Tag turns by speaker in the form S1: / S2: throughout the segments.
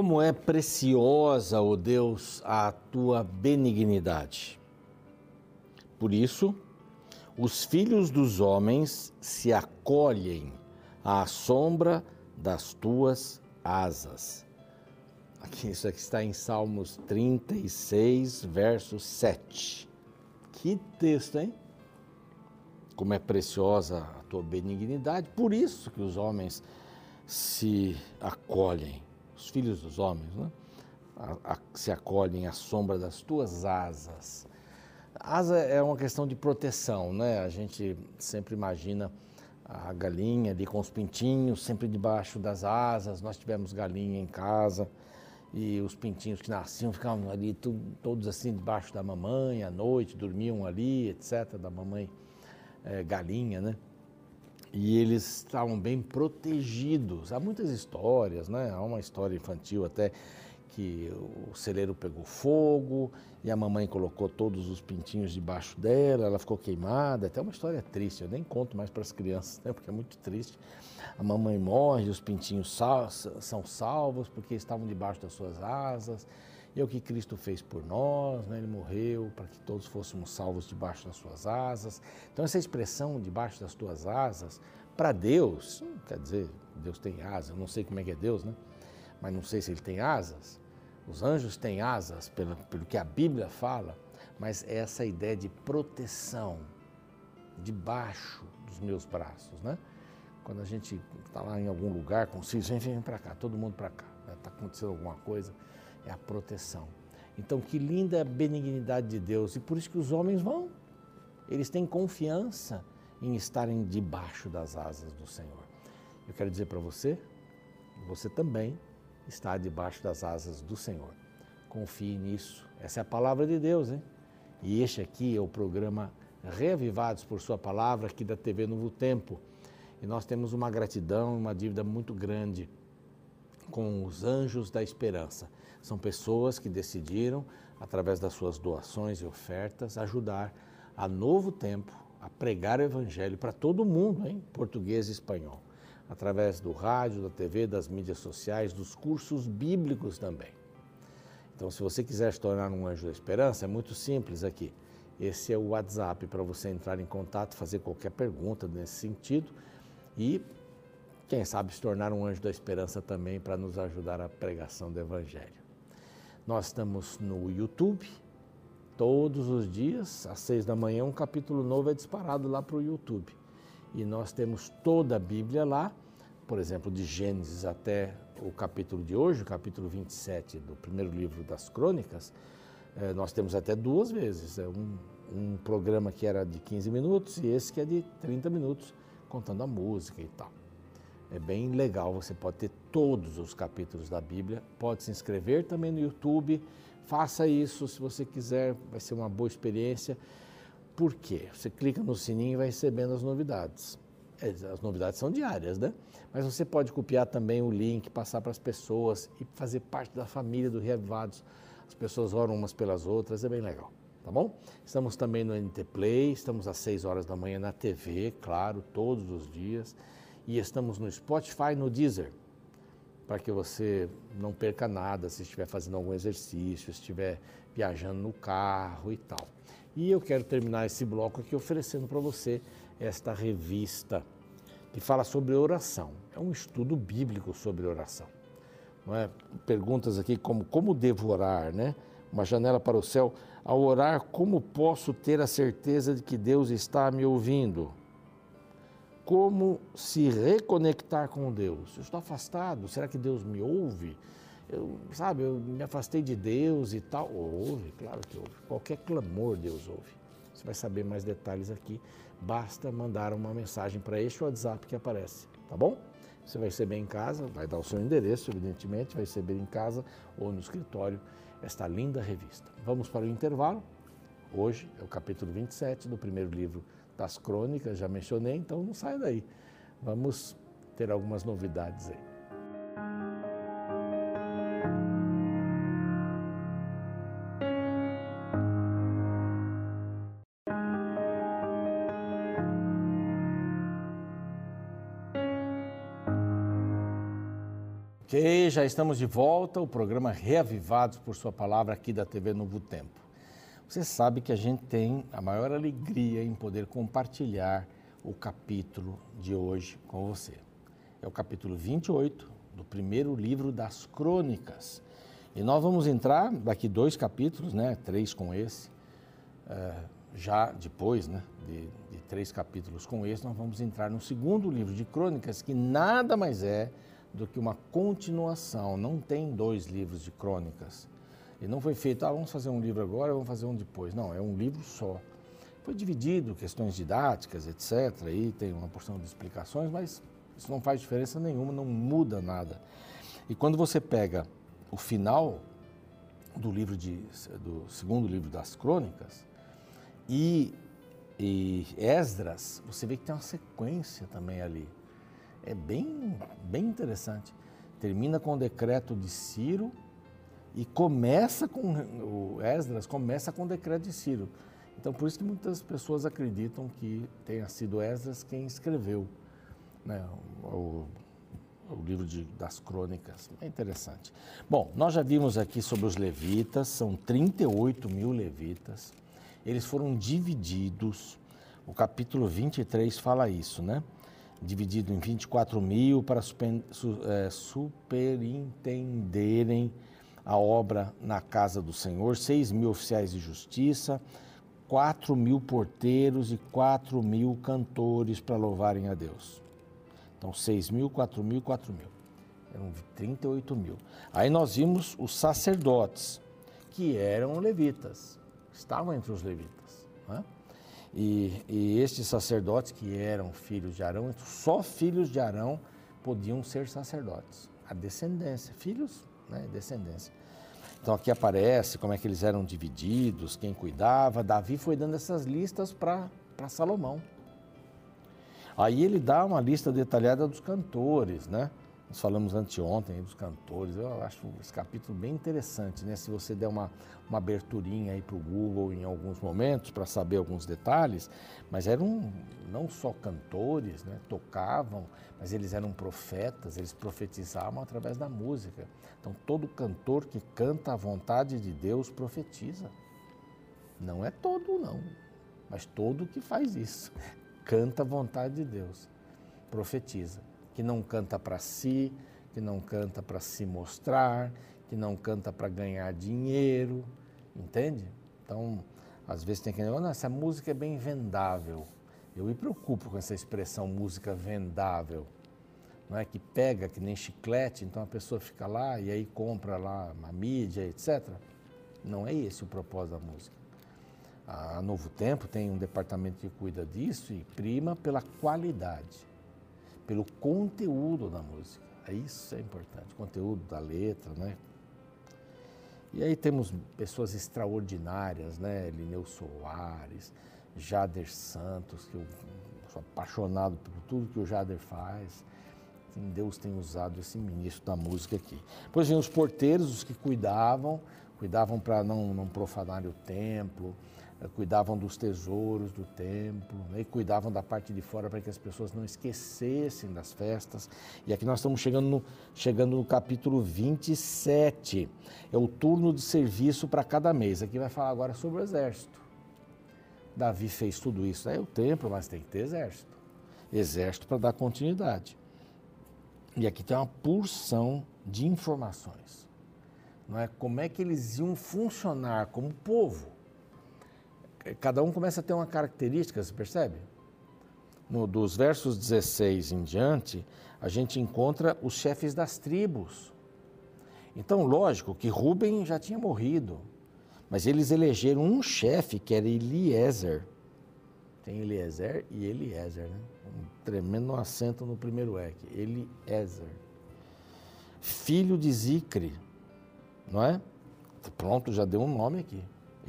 S1: Como é preciosa, ó oh Deus, a tua benignidade. Por isso, os filhos dos homens se acolhem à sombra das tuas asas. Aqui, isso aqui está em Salmos 36, verso 7. Que texto, hein? Como é preciosa a tua benignidade, por isso que os homens se acolhem, os filhos dos homens, né? A, a, se acolhem à sombra das tuas asas. Asa é uma questão de proteção, né? A gente sempre imagina a galinha ali com os pintinhos sempre debaixo das asas. Nós tivemos galinha em casa e os pintinhos que nasciam ficavam ali todos assim debaixo da mamãe à noite, dormiam ali, etc., da mamãe é, galinha, né? E eles estavam bem protegidos. Há muitas histórias, né? Há uma história infantil até que o celeiro pegou fogo e a mamãe colocou todos os pintinhos debaixo dela, ela ficou queimada, até uma história triste, eu nem conto mais para as crianças, né, porque é muito triste. A mamãe morre, os pintinhos sal, são salvos porque estavam debaixo das suas asas, e é o que Cristo fez por nós, né? ele morreu para que todos fôssemos salvos debaixo das suas asas. Então essa expressão debaixo das tuas asas, para Deus, quer dizer, Deus tem asas, eu não sei como é que é Deus, né? mas não sei se ele tem asas. Os anjos têm asas, pelo, pelo que a Bíblia fala, mas é essa ideia de proteção debaixo dos meus braços, né? Quando a gente está lá em algum lugar com os vem, vem para cá, todo mundo para cá, está né? Tá acontecendo alguma coisa, é a proteção. Então, que linda benignidade de Deus, e por isso que os homens vão, eles têm confiança em estarem debaixo das asas do Senhor. Eu quero dizer para você, você também está debaixo das asas do Senhor. Confie nisso. Essa é a palavra de Deus, hein? E este aqui é o programa Reavivados por Sua Palavra, aqui da TV Novo Tempo. E nós temos uma gratidão, uma dívida muito grande com os anjos da esperança. São pessoas que decidiram, através das suas doações e ofertas, ajudar a Novo Tempo a pregar o Evangelho para todo mundo, em português e espanhol através do rádio, da TV, das mídias sociais, dos cursos bíblicos também. Então, se você quiser se tornar um anjo da esperança, é muito simples aqui. Esse é o WhatsApp para você entrar em contato, fazer qualquer pergunta nesse sentido e, quem sabe, se tornar um anjo da esperança também para nos ajudar a pregação do Evangelho. Nós estamos no YouTube, todos os dias, às seis da manhã, um capítulo novo é disparado lá para o YouTube e nós temos toda a Bíblia lá, por exemplo, de Gênesis até o capítulo de hoje, o capítulo 27 do primeiro livro das Crônicas, eh, nós temos até duas vezes. É um, um programa que era de 15 minutos e esse que é de 30 minutos, contando a música e tal. É bem legal, você pode ter todos os capítulos da Bíblia, pode se inscrever também no YouTube, faça isso se você quiser, vai ser uma boa experiência. Por quê? Você clica no sininho e vai recebendo as novidades. É, as novidades são diárias, né? Mas você pode copiar também o link, passar para as pessoas e fazer parte da família do Reavivados. As pessoas oram umas pelas outras, é bem legal, tá bom? Estamos também no NT Play, estamos às 6 horas da manhã na TV, claro, todos os dias. E estamos no Spotify, no Deezer, para que você não perca nada se estiver fazendo algum exercício, estiver viajando no carro e tal. E eu quero terminar esse bloco aqui oferecendo para você esta revista que fala sobre oração. É um estudo bíblico sobre oração. Não é? Perguntas aqui como como devorar, né? Uma janela para o céu. Ao orar, como posso ter a certeza de que Deus está me ouvindo? Como se reconectar com Deus? Eu estou afastado, será que Deus me ouve? eu, sabe, eu me afastei de Deus e tal. Ouve, claro que ouve. Qualquer clamor Deus ouve. Você vai saber mais detalhes aqui. Basta mandar uma mensagem para este WhatsApp que aparece, tá bom? Você vai receber em casa, vai dar o seu endereço, evidentemente, vai receber em casa ou no escritório esta linda revista. Vamos para o intervalo. Hoje é o capítulo 27 do primeiro livro das crônicas, já mencionei, então não saia daí. Vamos ter algumas novidades aí. Ok, já estamos de volta, o programa Reavivados por Sua Palavra aqui da TV Novo Tempo. Você sabe que a gente tem a maior alegria em poder compartilhar o capítulo de hoje com você. É o capítulo 28 do primeiro livro das Crônicas. E nós vamos entrar daqui dois capítulos, né? Três com esse. É, já depois, né? De, de três capítulos com esse, nós vamos entrar no segundo livro de Crônicas, que nada mais é do que uma continuação. Não tem dois livros de crônicas. E não foi feito, ah, vamos fazer um livro agora, vamos fazer um depois. Não, é um livro só. Foi dividido, questões didáticas, etc. Aí tem uma porção de explicações, mas isso não faz diferença nenhuma, não muda nada. E quando você pega o final do livro de, do segundo livro das crônicas e, e Esdras, você vê que tem uma sequência também ali é bem, bem interessante. Termina com o decreto de Ciro e começa com o Esdras começa com o decreto de Ciro. Então por isso que muitas pessoas acreditam que tenha sido Esdras quem escreveu né, o, o livro de, das crônicas. É interessante. Bom, nós já vimos aqui sobre os levitas, são 38 mil levitas. Eles foram divididos. O capítulo 23 fala isso, né? dividido em 24 mil para super, é, superintenderem a obra na casa do Senhor, 6 mil oficiais de justiça, 4 mil porteiros e 4 mil cantores para louvarem a Deus. Então, 6 mil, 4 mil, 4 mil. Eram 38 mil. Aí nós vimos os sacerdotes, que eram levitas, estavam entre os levitas. Não é? E, e estes sacerdotes que eram filhos de Arão, só filhos de Arão podiam ser sacerdotes. A descendência, filhos, né, descendência. Então aqui aparece como é que eles eram divididos, quem cuidava. Davi foi dando essas listas para Salomão. Aí ele dá uma lista detalhada dos cantores, né? Nós falamos anteontem dos cantores, eu acho esse capítulo bem interessante, né? Se você der uma, uma aberturinha aí para o Google em alguns momentos para saber alguns detalhes, mas eram não só cantores, né? Tocavam, mas eles eram profetas, eles profetizavam através da música. Então todo cantor que canta a vontade de Deus profetiza. Não é todo não, mas todo que faz isso, canta a vontade de Deus, profetiza que não canta para si, que não canta para se mostrar, que não canta para ganhar dinheiro, entende? Então, às vezes tem que dizer, essa música é bem vendável. Eu me preocupo com essa expressão música vendável. Não é que pega que nem chiclete, então a pessoa fica lá e aí compra lá uma mídia, etc. Não é esse o propósito da música. A Novo Tempo tem um departamento que cuida disso e prima pela qualidade pelo conteúdo da música. É isso é importante, conteúdo da letra, né? E aí temos pessoas extraordinárias, né? Lineu Soares, Jader Santos, que eu sou apaixonado por tudo que o Jader faz. Deus tem usado esse ministro da música aqui. Depois vem os porteiros, os que cuidavam, cuidavam para não, não profanar o templo, cuidavam dos tesouros do templo, né, e cuidavam da parte de fora para que as pessoas não esquecessem das festas. E aqui nós estamos chegando no, chegando no capítulo 27. É o turno de serviço para cada mês. Aqui vai falar agora sobre o exército. Davi fez tudo isso. É o templo, mas tem que ter exército. Exército para dar continuidade. E aqui tem uma porção de informações. Não é? Como é que eles iam funcionar como povo cada um começa a ter uma característica, você percebe? No, dos versos 16 em diante, a gente encontra os chefes das tribos. Então, lógico que Rubem já tinha morrido, mas eles elegeram um chefe que era Eliezer. Tem Eliezer e Eliezer, né? Um tremendo acento no primeiro eque. Eliezer. Filho de Zicre, não é? Pronto, já deu um nome aqui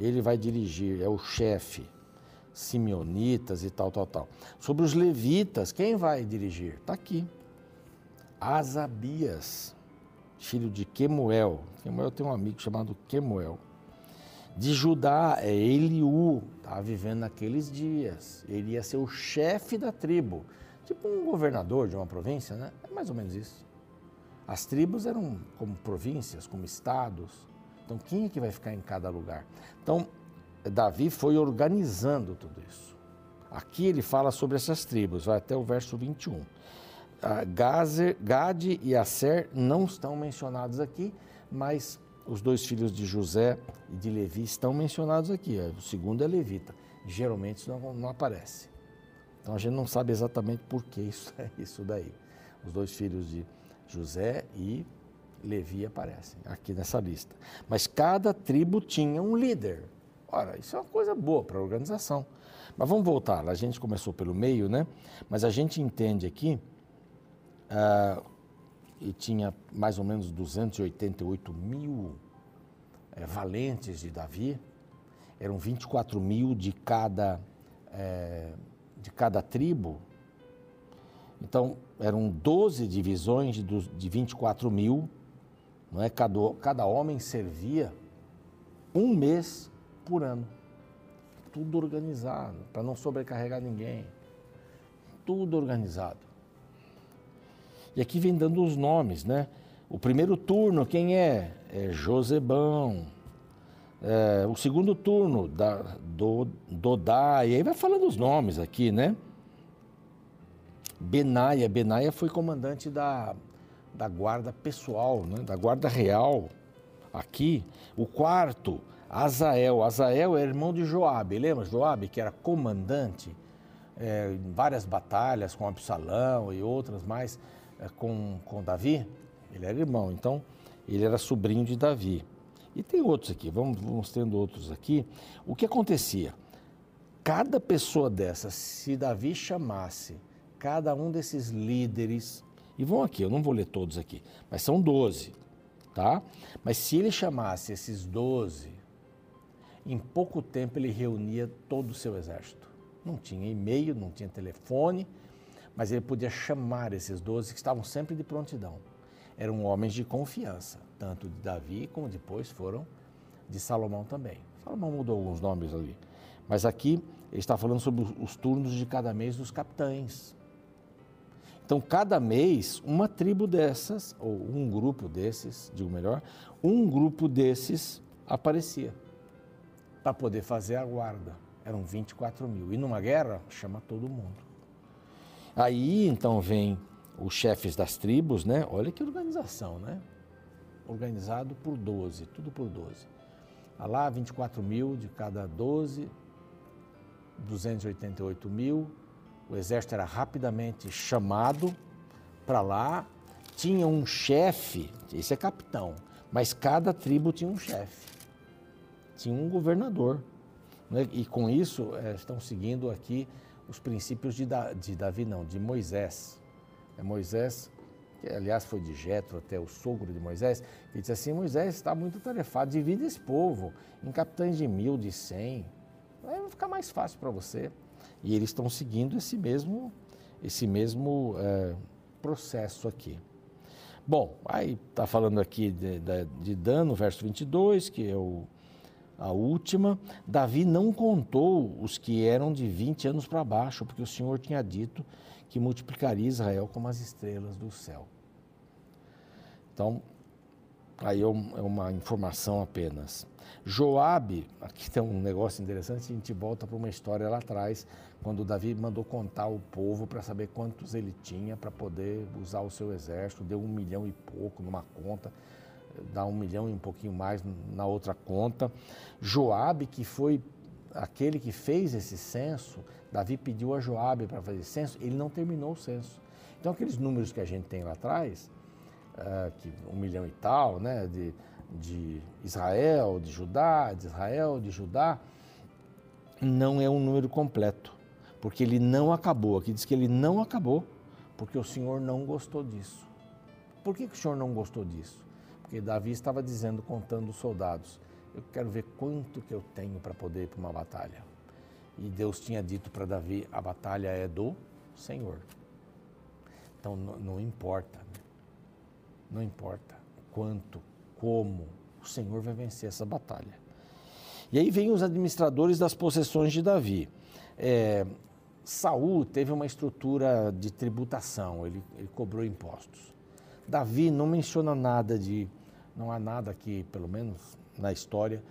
S1: ele vai dirigir, é o chefe, simeonitas e tal, tal, tal. Sobre os levitas, quem vai dirigir? Está aqui. Asabias, filho de Quemuel. Quemuel tem um amigo chamado Quemuel. De Judá é Eliú, estava tá vivendo naqueles dias. Ele ia ser o chefe da tribo, tipo um governador de uma província, né? É mais ou menos isso. As tribos eram como províncias, como estados. Então, quem é que vai ficar em cada lugar? Então, Davi foi organizando tudo isso. Aqui ele fala sobre essas tribos, vai até o verso 21. Gazer, Gade e Aser não estão mencionados aqui, mas os dois filhos de José e de Levi estão mencionados aqui. O segundo é levita. Geralmente isso não, não aparece. Então a gente não sabe exatamente por que isso é isso daí. Os dois filhos de José e Levi aparecem aqui nessa lista. Mas cada tribo tinha um líder. Ora, isso é uma coisa boa para a organização. Mas vamos voltar. A gente começou pelo meio, né? Mas a gente entende aqui, uh, e tinha mais ou menos 288 mil é, valentes de Davi, eram 24 mil de cada, é, de cada tribo. Então, eram 12 divisões de 24 mil, não é? cada, cada homem servia um mês por ano. Tudo organizado, para não sobrecarregar ninguém. Tudo organizado. E aqui vem dando os nomes, né? O primeiro turno, quem é? É Josebão. É, o segundo turno, da, do, Dodá. E aí vai falando os nomes aqui, né? Benaia. Benaia foi comandante da, da guarda pessoal, né? da guarda real aqui. O quarto, Azael. Azael é irmão de Joabe, lembra? Joabe, que era comandante é, em várias batalhas com Absalão e outras mais é, com, com Davi. Ele era irmão, então ele era sobrinho de Davi. E tem outros aqui, vamos, vamos tendo outros aqui. O que acontecia? Cada pessoa dessas, se Davi chamasse cada um desses líderes, e vão aqui, eu não vou ler todos aqui, mas são 12, tá? Mas se ele chamasse esses 12 em pouco tempo ele reunia todo o seu exército. Não tinha e-mail, não tinha telefone, mas ele podia chamar esses doze que estavam sempre de prontidão. Eram homens de confiança, tanto de Davi como depois foram de Salomão também. Salomão mudou alguns nomes ali. Mas aqui ele está falando sobre os turnos de cada mês dos capitães. Então, cada mês, uma tribo dessas, ou um grupo desses, digo melhor, um grupo desses aparecia para poder fazer a guarda. Eram 24 mil. E numa guerra, chama todo mundo. Aí então vem os chefes das tribos, né? Olha que organização, né? Organizado por 12, tudo por 12. Há lá 24 mil de cada 12, 288 mil. O exército era rapidamente chamado para lá. Tinha um chefe, esse é capitão, mas cada tribo tinha um chefe tinha um governador. Né? E com isso é, estão seguindo aqui os princípios de, da, de Davi, não, de Moisés. É Moisés, que aliás foi de Jetro até o sogro de Moisés, que disse assim, Moisés está muito tarefado, divide esse povo em capitães de mil, de cem, aí vai ficar mais fácil para você. E eles estão seguindo esse mesmo, esse mesmo é, processo aqui. Bom, aí está falando aqui de, de, de Dan, no verso 22, que é o a última, Davi não contou os que eram de 20 anos para baixo, porque o Senhor tinha dito que multiplicaria Israel como as estrelas do céu. Então, aí é, é uma informação apenas. Joabe, aqui tem um negócio interessante, a gente volta para uma história lá atrás, quando Davi mandou contar o povo para saber quantos ele tinha para poder usar o seu exército, deu um milhão e pouco numa conta dá um milhão e um pouquinho mais na outra conta. Joabe, que foi aquele que fez esse censo, Davi pediu a Joabe para fazer censo, ele não terminou o censo. Então aqueles números que a gente tem lá atrás, uh, que um milhão e tal, né, de, de Israel, de Judá, de Israel, de Judá, não é um número completo, porque ele não acabou. Aqui diz que ele não acabou, porque o Senhor não gostou disso. Por que, que o Senhor não gostou disso? Porque Davi estava dizendo, contando os soldados, eu quero ver quanto que eu tenho para poder ir para uma batalha. E Deus tinha dito para Davi, a batalha é do Senhor. Então não, importa? Não importa quanto, como, o Senhor vai vencer essa batalha. E aí vem os administradores das possessões de Davi. É, Saul teve uma estrutura de tributação, ele, ele cobrou impostos. Davi não menciona nada de. Não há nada aqui, pelo menos na história,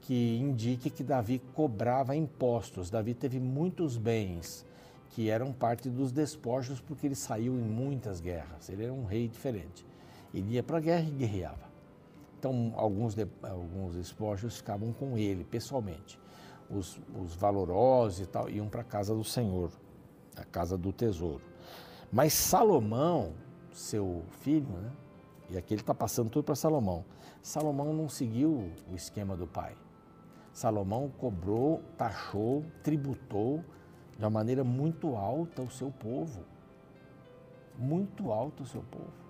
S1: que indique que Davi cobrava impostos. Davi teve muitos bens que eram parte dos despojos porque ele saiu em muitas guerras. Ele era um rei diferente. Ele ia para a guerra e guerreava. Então, alguns, alguns despojos ficavam com ele pessoalmente. Os, os valorosos e tal iam para a casa do Senhor, a casa do tesouro. Mas Salomão, seu filho, né? e aqui ele está passando tudo para Salomão. Salomão não seguiu o esquema do pai. Salomão cobrou, taxou, tributou de uma maneira muito alta o seu povo. Muito alto o seu povo.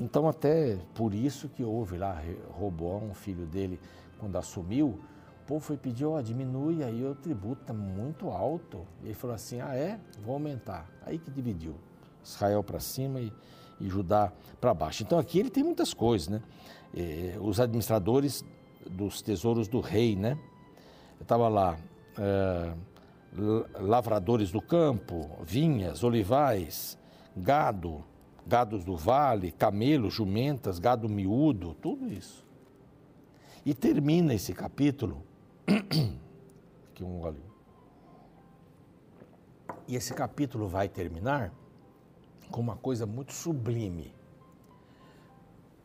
S1: Então, até por isso que houve lá Roboão, filho dele, quando assumiu, o povo foi pedir, ó, oh, diminui aí o tributo, está muito alto. E ele falou assim, ah é? Vou aumentar. Aí que dividiu. Israel para cima e, e Judá para baixo. Então aqui ele tem muitas coisas, né? Eh, os administradores dos tesouros do rei, né? Estava lá, eh, lavradores do campo, vinhas, olivais, gado, gados do vale, camelos, jumentas, gado miúdo, tudo isso. E termina esse capítulo. Aqui um óleo. E esse capítulo vai terminar com uma coisa muito sublime.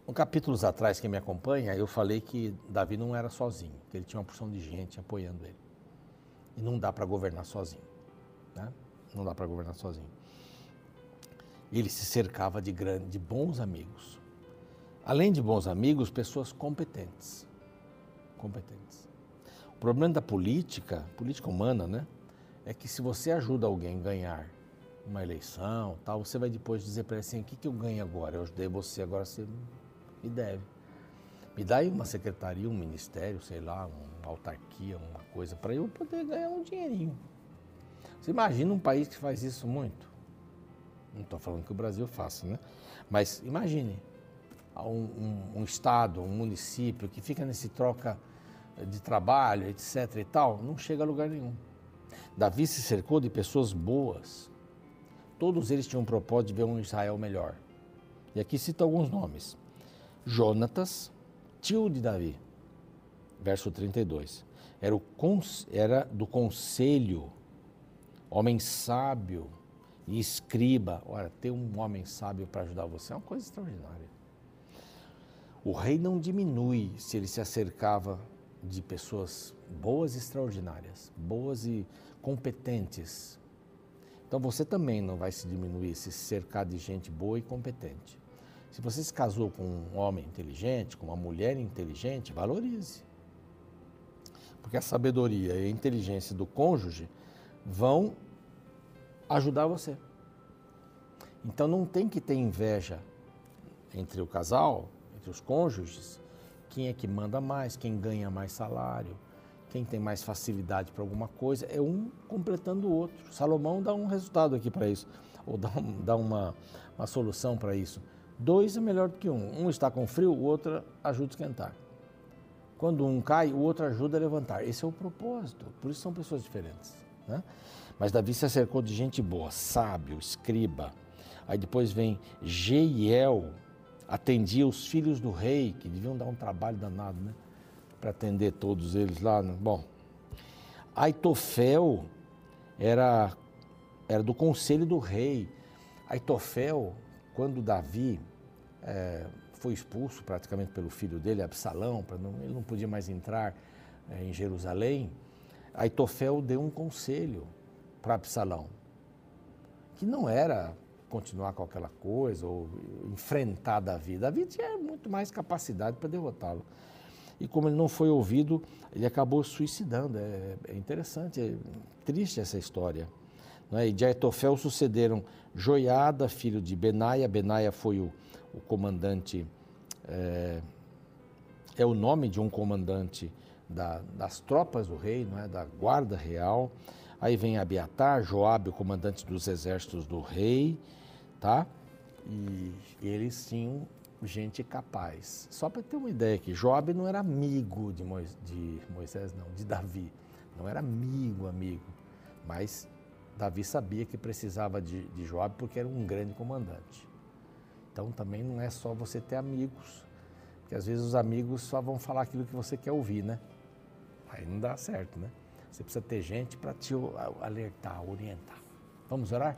S1: Um capítulos atrás, quem me acompanha, eu falei que Davi não era sozinho, que ele tinha uma porção de gente apoiando ele. E não dá para governar sozinho. Né? Não dá para governar sozinho. Ele se cercava de, grande, de bons amigos. Além de bons amigos, pessoas competentes. Competentes. O problema da política, política humana, né? É que se você ajuda alguém a ganhar uma eleição, tal, você vai depois dizer para ele assim, o que, que eu ganho agora? Eu ajudei você, agora você me deve. Me dá aí uma secretaria, um ministério, sei lá, uma autarquia, uma coisa, para eu poder ganhar um dinheirinho. Você imagina um país que faz isso muito? Não estou falando que o Brasil faça, né? Mas imagine um, um, um, estado, um município que fica nesse troca de trabalho, etc. e tal, não chega a lugar nenhum. Davi se cercou de pessoas boas. Todos eles tinham um propósito de ver um Israel melhor. E aqui cito alguns nomes. Jonatas, tio de Davi, verso 32. Era, o, era do conselho, homem sábio, e escriba. Olha, ter um homem sábio para ajudar você é uma coisa extraordinária. O rei não diminui se ele se acercava de pessoas boas e extraordinárias, boas e competentes. Então você também não vai se diminuir se cercar de gente boa e competente. Se você se casou com um homem inteligente, com uma mulher inteligente, valorize. Porque a sabedoria e a inteligência do cônjuge vão ajudar você. Então não tem que ter inveja entre o casal, entre os cônjuges, quem é que manda mais, quem ganha mais salário, quem tem mais facilidade para alguma coisa, é um completando o outro. Salomão dá um resultado aqui para isso, ou dá, um, dá uma, uma solução para isso. Dois é melhor do que um. Um está com frio, o outro ajuda a esquentar. Quando um cai, o outro ajuda a levantar. Esse é o propósito, por isso são pessoas diferentes. Né? Mas Davi se acercou de gente boa, sábio, escriba. Aí depois vem Jeiel, atendia os filhos do rei, que deviam dar um trabalho danado, né? Para atender todos eles lá. Né? Bom, Aitofel era, era do conselho do rei. Aitofel, quando Davi é, foi expulso praticamente pelo filho dele, Absalão, não, ele não podia mais entrar é, em Jerusalém, Aitofel deu um conselho para Absalão, que não era continuar com aquela coisa ou enfrentar Davi. Davi tinha muito mais capacidade para derrotá-lo. E como ele não foi ouvido, ele acabou suicidando. É, é interessante, é triste essa história. Não é? E de Aitofel sucederam Joiada, filho de Benaia. Benaia foi o, o comandante, é, é, o nome de um comandante da, das tropas do rei, não é? da guarda real. Aí vem Abiatar, Joabe, o comandante dos exércitos do rei, tá? E eles tinham gente capaz. Só para ter uma ideia aqui, Joabe não era amigo de, Moisés, de Moisés, não, de Davi. Não era amigo, amigo. Mas Davi sabia que precisava de, de Joabe porque era um grande comandante. Então também não é só você ter amigos, porque às vezes os amigos só vão falar aquilo que você quer ouvir, né? Aí não dá certo, né? Você precisa ter gente para te alertar, orientar. Vamos orar?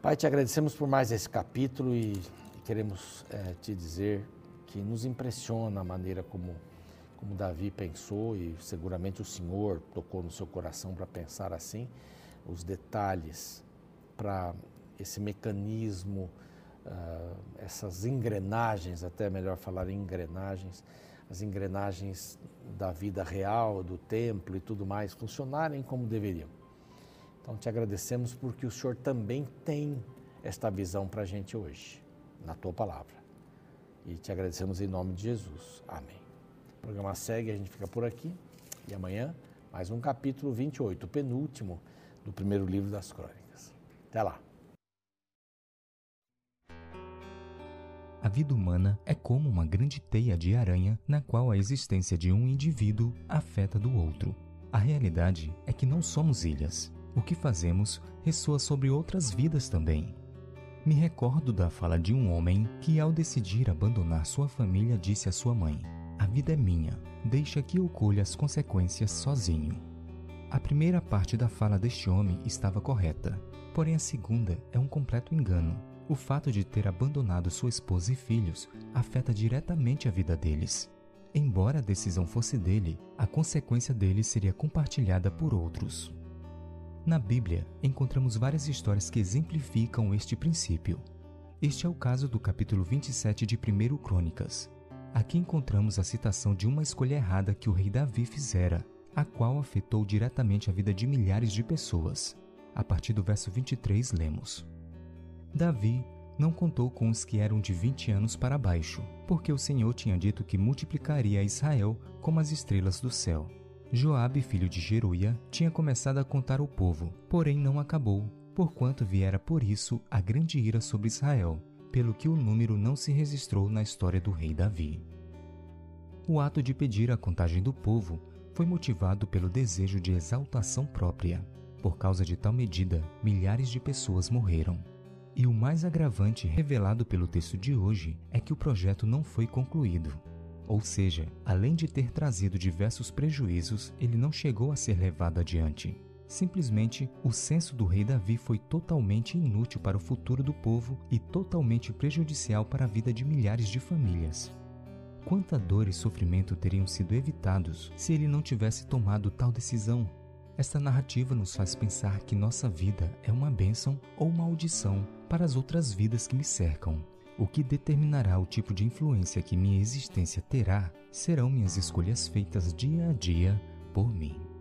S1: Pai, te agradecemos por mais esse capítulo e queremos é, te dizer que nos impressiona a maneira como, como Davi pensou e seguramente o Senhor tocou no seu coração para pensar assim, os detalhes para esse mecanismo, uh, essas engrenagens, até melhor falar engrenagens, as engrenagens da vida real, do templo e tudo mais funcionarem como deveriam. Então te agradecemos porque o Senhor também tem esta visão para a gente hoje, na tua palavra. E te agradecemos em nome de Jesus. Amém. O programa segue, a gente fica por aqui. E amanhã, mais um capítulo 28, o penúltimo do primeiro livro das crônicas. Até lá.
S2: A vida humana é como uma grande teia de aranha na qual a existência de um indivíduo afeta do outro. A realidade é que não somos ilhas o que fazemos ressoa sobre outras vidas também. Me recordo da fala de um homem que, ao decidir abandonar sua família, disse à sua mãe: A vida é minha, deixa que eu colha as consequências sozinho. A primeira parte da fala deste homem estava correta, porém a segunda é um completo engano. O fato de ter abandonado sua esposa e filhos afeta diretamente a vida deles. Embora a decisão fosse dele, a consequência dele seria compartilhada por outros. Na Bíblia, encontramos várias histórias que exemplificam este princípio. Este é o caso do capítulo 27 de 1 Crônicas. Aqui encontramos a citação de uma escolha errada que o rei Davi fizera, a qual afetou diretamente a vida de milhares de pessoas. A partir do verso 23, lemos: Davi não contou com os que eram de 20 anos para baixo, porque o Senhor tinha dito que multiplicaria Israel como as estrelas do céu. Joabe, filho de Jeruia, tinha começado a contar o povo, porém não acabou, porquanto viera por isso a grande ira sobre Israel, pelo que o número não se registrou na história do rei Davi. O ato de pedir a contagem do povo foi motivado pelo desejo de exaltação própria. Por causa de tal medida, milhares de pessoas morreram. E o mais agravante revelado pelo texto de hoje é que o projeto não foi concluído. Ou seja, além de ter trazido diversos prejuízos, ele não chegou a ser levado adiante. Simplesmente, o censo do rei Davi foi totalmente inútil para o futuro do povo e totalmente prejudicial para a vida de milhares de famílias. Quanta dor e sofrimento teriam sido evitados se ele não tivesse tomado tal decisão? Esta narrativa nos faz pensar que nossa vida é uma bênção ou maldição para as outras vidas que me cercam. O que determinará o tipo de influência que minha existência terá serão minhas escolhas feitas dia a dia por mim.